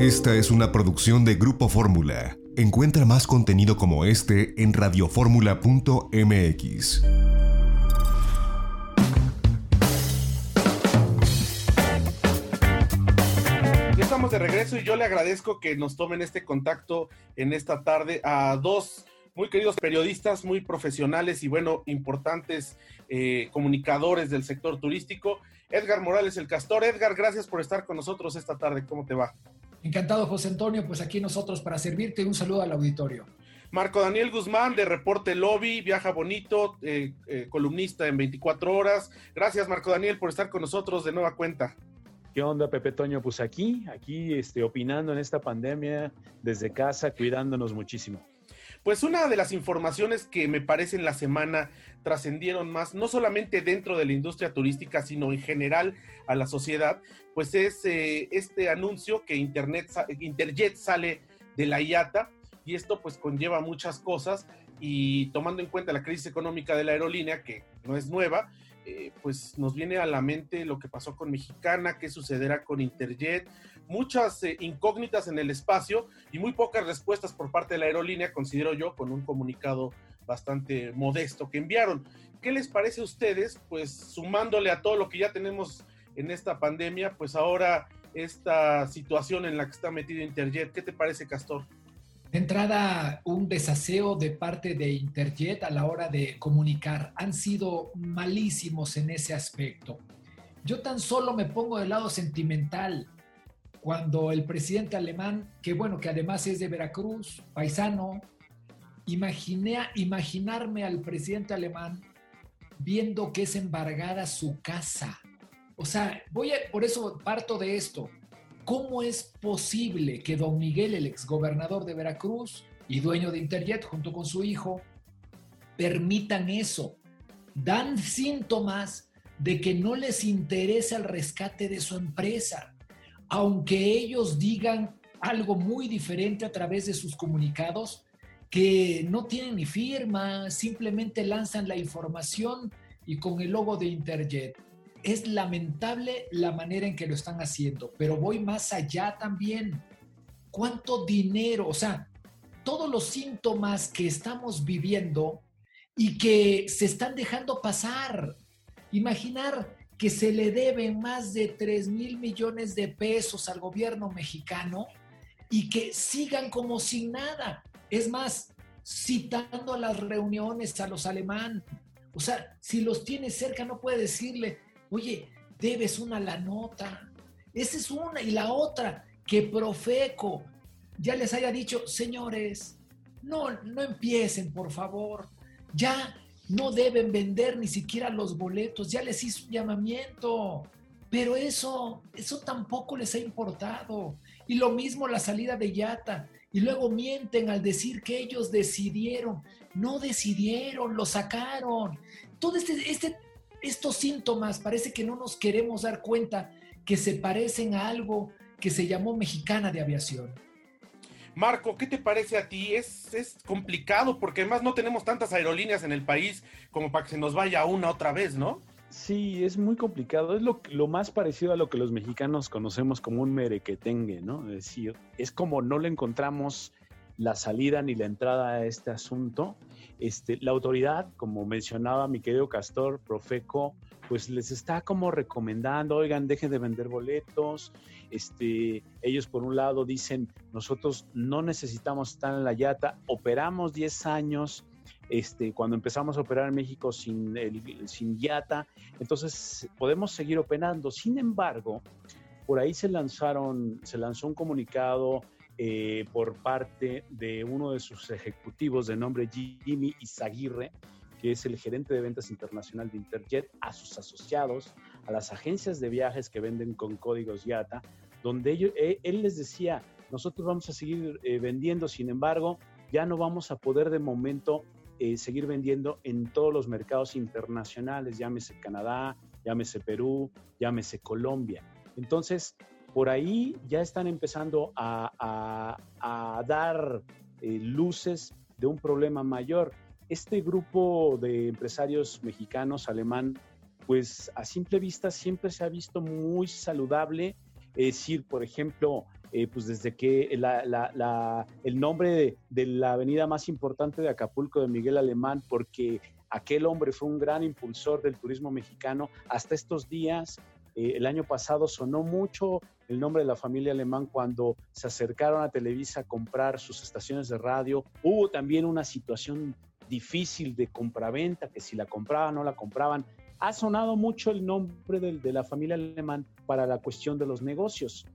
Esta es una producción de Grupo Fórmula. Encuentra más contenido como este en radioformula.mx. Estamos de regreso y yo le agradezco que nos tomen este contacto en esta tarde a dos muy queridos periodistas, muy profesionales y bueno, importantes eh, comunicadores del sector turístico. Edgar Morales, el Castor. Edgar, gracias por estar con nosotros esta tarde. ¿Cómo te va? Encantado, José Antonio. Pues aquí nosotros para servirte. Un saludo al auditorio. Marco Daniel Guzmán de Reporte Lobby, Viaja Bonito, eh, eh, columnista en 24 horas. Gracias, Marco Daniel, por estar con nosotros de nueva cuenta. ¿Qué onda, Pepe Toño? Pues aquí, aquí este, opinando en esta pandemia desde casa, cuidándonos muchísimo. Pues una de las informaciones que me parece en la semana trascendieron más, no solamente dentro de la industria turística, sino en general a la sociedad, pues es eh, este anuncio que Internet, Interjet sale de la IATA y esto pues conlleva muchas cosas y tomando en cuenta la crisis económica de la aerolínea, que no es nueva, eh, pues nos viene a la mente lo que pasó con Mexicana, qué sucederá con Interjet, muchas eh, incógnitas en el espacio y muy pocas respuestas por parte de la aerolínea, considero yo, con un comunicado bastante modesto que enviaron. ¿Qué les parece a ustedes? Pues sumándole a todo lo que ya tenemos en esta pandemia, pues ahora esta situación en la que está metido Interjet, ¿qué te parece, Castor? De entrada, un desaseo de parte de Interjet a la hora de comunicar. Han sido malísimos en ese aspecto. Yo tan solo me pongo del lado sentimental cuando el presidente alemán, que bueno, que además es de Veracruz, paisano, imaginé, imaginarme al presidente alemán viendo que es embargada su casa. O sea, voy a, por eso parto de esto. ¿Cómo es posible que don Miguel, el exgobernador de Veracruz y dueño de Interjet, junto con su hijo, permitan eso? Dan síntomas de que no les interesa el rescate de su empresa, aunque ellos digan algo muy diferente a través de sus comunicados, que no tienen ni firma, simplemente lanzan la información y con el logo de Interjet es lamentable la manera en que lo están haciendo, pero voy más allá también. ¿Cuánto dinero? O sea, todos los síntomas que estamos viviendo y que se están dejando pasar. Imaginar que se le deben más de 3 mil millones de pesos al gobierno mexicano y que sigan como sin nada. Es más, citando a las reuniones a los alemán. O sea, si los tiene cerca no puede decirle, Oye, debes una la nota. Esa es una. Y la otra, que Profeco ya les haya dicho, señores, no, no empiecen, por favor. Ya no deben vender ni siquiera los boletos. Ya les hizo un llamamiento. Pero eso, eso tampoco les ha importado. Y lo mismo la salida de Yata. Y luego mienten al decir que ellos decidieron. No decidieron, lo sacaron. Todo este, este estos síntomas parece que no nos queremos dar cuenta que se parecen a algo que se llamó mexicana de aviación. Marco, ¿qué te parece a ti? Es, es, complicado porque además no tenemos tantas aerolíneas en el país como para que se nos vaya una otra vez, ¿no? Sí, es muy complicado. Es lo, lo más parecido a lo que los mexicanos conocemos como un merequetengue, ¿no? Es decir, es como no le encontramos la salida ni la entrada a este asunto. Este, la autoridad, como mencionaba mi querido Castor, Profeco, pues les está como recomendando, oigan, dejen de vender boletos. Este, ellos por un lado dicen, nosotros no necesitamos estar en la yata, operamos 10 años este, cuando empezamos a operar en México sin, sin yata, entonces podemos seguir operando. Sin embargo, por ahí se lanzaron, se lanzó un comunicado eh, por parte de uno de sus ejecutivos de nombre Jimmy Izaguirre, que es el gerente de ventas internacional de Interjet, a sus asociados, a las agencias de viajes que venden con códigos YATA, donde eh, él les decía, nosotros vamos a seguir eh, vendiendo, sin embargo, ya no vamos a poder de momento seguir vendiendo en todos los mercados internacionales, llámese Canadá, llámese Perú, llámese Colombia. Entonces, por ahí ya están empezando a, dar eh, luces de un problema mayor. Este grupo de empresarios mexicanos, alemán, pues a simple vista siempre se ha visto muy saludable. Es decir, por ejemplo, eh, pues desde que el nombre de, la avenida más importante de Acapulco de Miguel Alemán, porque aquel hombre fue un gran impulsor del turismo mexicano, hasta estos días, eh, el año pasado sonó mucho el nombre de la familia Alemán cuando se acercaron a Televisa a comprar sus estaciones de radio. Hubo también una situación difícil de compraventa, que si la compraban o no la compraban. Ha sonado mucho el nombre de la familia Alemán para la cuestión de los negocios.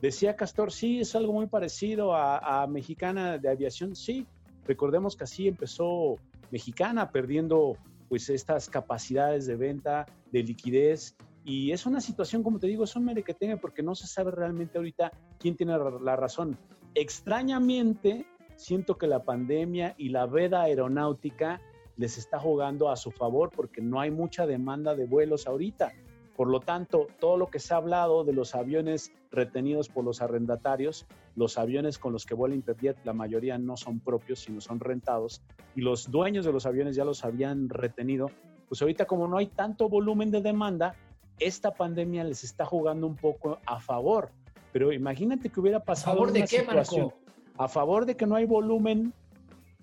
Decía Castor, sí, es algo muy parecido a, Mexicana de Aviación, sí. Recordemos que así empezó Mexicana, perdiendo pues estas capacidades de venta, de liquidez. Y es una situación, como te digo, es un merequetengue porque no se sabe realmente ahorita quién tiene la razón. Extrañamente, siento que la pandemia y la veda aeronáutica les está jugando a su favor porque no hay mucha demanda de vuelos ahorita. Por lo tanto, todo lo que se ha hablado de los aviones retenidos por los arrendatarios, los aviones con los que vuela Interjet, la mayoría no son propios, sino son rentados, y los dueños de los aviones ya los habían retenido, pues ahorita como no hay tanto volumen de demanda, esta pandemia les está jugando un poco a favor. Pero imagínate que hubiera pasado. ¿A favor de qué, Marco? A favor de que no hay volumen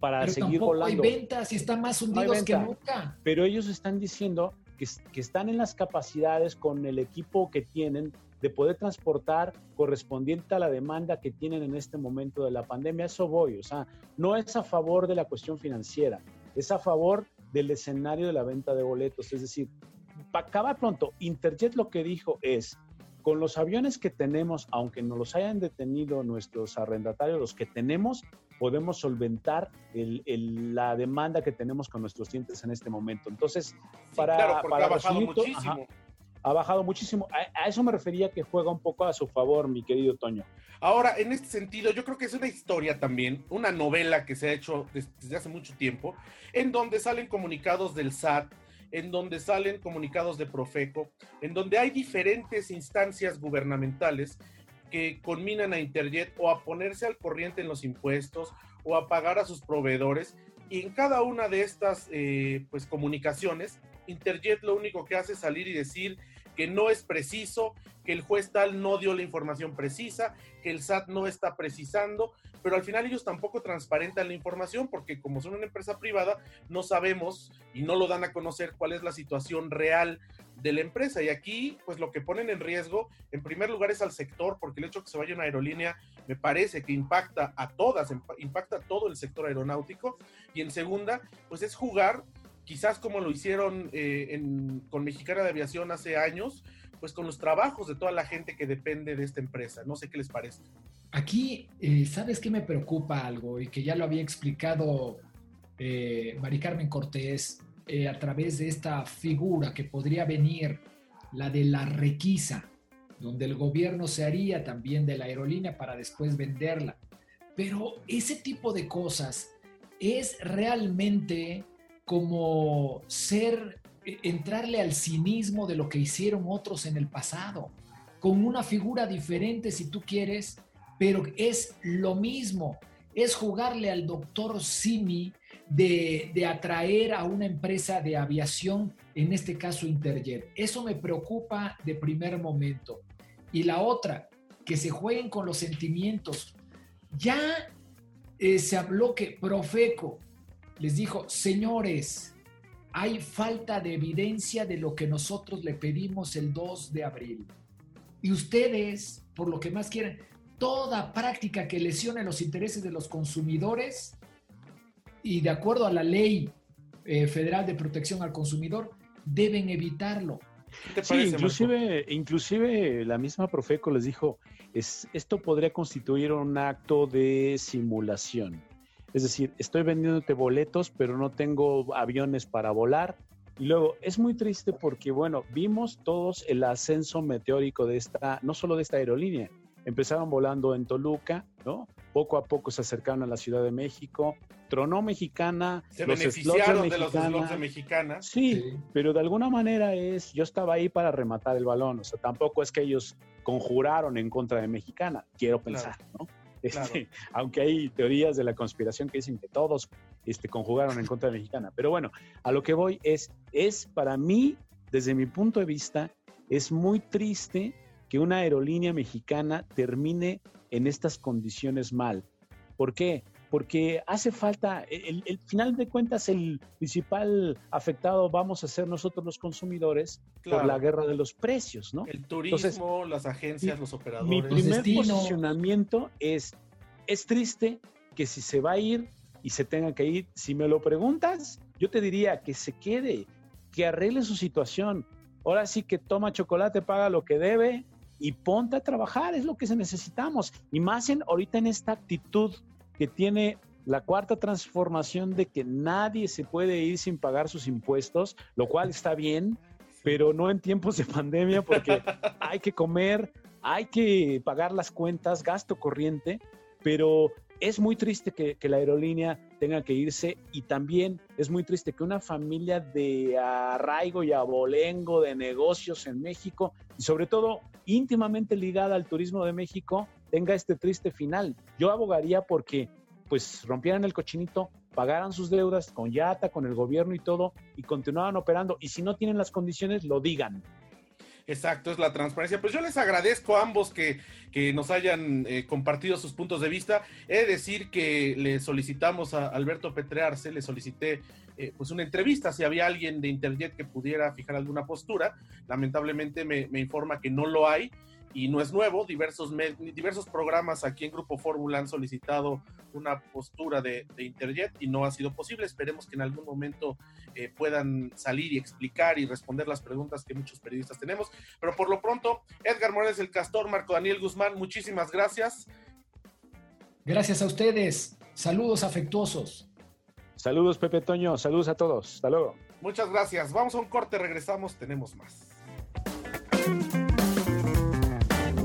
para Pero seguir tampoco volando. hay ventas y están más hundidos que nunca. Pero ellos están diciendo que, están en las capacidades con el equipo que tienen de poder transportar correspondiente a la demanda que tienen en este momento de la pandemia. Eso voy, o sea, no es a favor de la cuestión financiera, es a favor del escenario de la venta de boletos. Es decir, para acabar pronto, Interjet lo que dijo es, con los aviones que tenemos, aunque no los hayan detenido nuestros arrendatarios, los que tenemos, podemos solventar la demanda que tenemos con nuestros clientes en este momento. Entonces, para, ha bajado muchísimo. ha bajado muchísimo. A, eso me refería que juega un poco a su favor, mi querido Toño. Ahora, en este sentido, yo creo que es una historia también, una novela que se ha hecho desde hace mucho tiempo, en donde salen comunicados del SAT, en donde salen comunicados de Profeco, en donde hay diferentes instancias gubernamentales que conminan a Interjet o a ponerse al corriente en los impuestos o a pagar a sus proveedores. Y en cada una de estas eh, pues, comunicaciones, Interjet lo único que hace es salir y decir que no es preciso, que el juez tal no dio la información precisa, que el SAT no está precisando, pero al final ellos tampoco transparentan la información porque como son una empresa privada, no sabemos y no lo dan a conocer cuál es la situación real de la empresa. Y aquí, pues lo que ponen en riesgo, en primer lugar, es al sector, porque el hecho de que se vaya una aerolínea me parece que impacta a todas, impacta a todo el sector aeronáutico. Y en segunda, pues es jugar, quizás como lo hicieron eh, con Mexicana de Aviación hace años, pues con los trabajos de toda la gente que depende de esta empresa. No sé qué les parece. Aquí, eh, ¿sabes qué me preocupa algo? Y que ya lo había explicado eh, Mari Carmen Cortés eh, a través de esta figura que podría venir, la de la requisa, donde el gobierno se haría también de la aerolínea para después venderla. Pero ese tipo de cosas es realmente como ser, eh, entrarle al cinismo de lo que hicieron otros en el pasado, con una figura diferente si tú quieres, pero es lo mismo, es jugarle al doctor Simi de, atraer a una empresa de aviación, en este caso Interjet. Eso me preocupa de primer momento. Y la otra, que se jueguen con los sentimientos. Ya eh, se habló que Profeco les dijo, señores, hay falta de evidencia de lo que nosotros le pedimos el 2 de abril. Y ustedes, por lo que más quieren, toda práctica que lesione los intereses de los consumidores, y de acuerdo a la ley eh, federal de protección al consumidor, deben evitarlo. sí, inclusive, inclusive la misma Profeco les dijo, es, esto podría constituir un acto de simulación. Es decir, estoy vendiéndote boletos, pero no tengo aviones para volar. Y luego, es muy triste porque, bueno, vimos todos el ascenso meteórico de esta, no solo de esta aerolínea, empezaron volando en Toluca, ¿no? Poco a poco se acercaron a la Ciudad de México, tronó Mexicana, se los beneficiaron de, los slots de Mexicana. Sí, pero de alguna manera es, yo estaba ahí para rematar el balón, o sea, tampoco es que ellos conjuraron en contra de Mexicana, quiero pensar, ¿no? Este, aunque hay teorías de la conspiración que dicen que todos este, conjugaron en contra de Mexicana. Pero bueno, a lo que voy es, es para mí, desde mi punto de vista, es muy triste que una aerolínea mexicana termine en estas condiciones mal. ¿Por qué? Porque hace falta, el, final de cuentas, el principal afectado vamos a ser nosotros los consumidores por la guerra de los precios, ¿no? El turismo, las agencias, los operadores. Mi primer posicionamiento es, es triste que si se va a ir y se tenga que ir, si me lo preguntas, yo te diría que se quede, que arregle su situación. Ahora sí que toma chocolate, paga lo que debe y ponte a trabajar, es lo que necesitamos. Y más en ahorita en esta actitud que tiene la cuarta transformación de que nadie se puede ir sin pagar sus impuestos, lo cual está bien, pero no en tiempos de pandemia porque hay que comer, hay que pagar las cuentas, gasto corriente, pero es muy triste que, la aerolínea tenga que irse y también es muy triste que una familia de arraigo y abolengo de negocios en México y sobre todo íntimamente ligada al turismo de México tenga este triste final. Yo abogaría porque pues rompieran el cochinito, pagaran sus deudas con Yata, con el gobierno y todo y continuaban operando y si no tienen las condiciones lo digan. Exacto, es la transparencia. Pues yo les agradezco a ambos que, nos hayan eh, compartido sus puntos de vista. He de decir que le solicitamos a Alberto Petrearse, le solicité eh, pues una entrevista si había alguien de Interjet que pudiera fijar alguna postura. Lamentablemente me, me informa que no lo hay y no es nuevo, diversos, diversos programas aquí en Grupo Fórmula han solicitado una postura de, Interjet y no ha sido posible. Esperemos que en algún momento eh, puedan salir y explicar y responder las preguntas que muchos periodistas tenemos. Pero por lo pronto, Edgar Morales el Castor, Marco Daniel Guzmán, muchísimas gracias. Gracias a ustedes. Saludos afectuosos. Saludos, Pepe Toño. Saludos a todos. Hasta luego. Muchas gracias. Vamos a un corte, regresamos, tenemos más.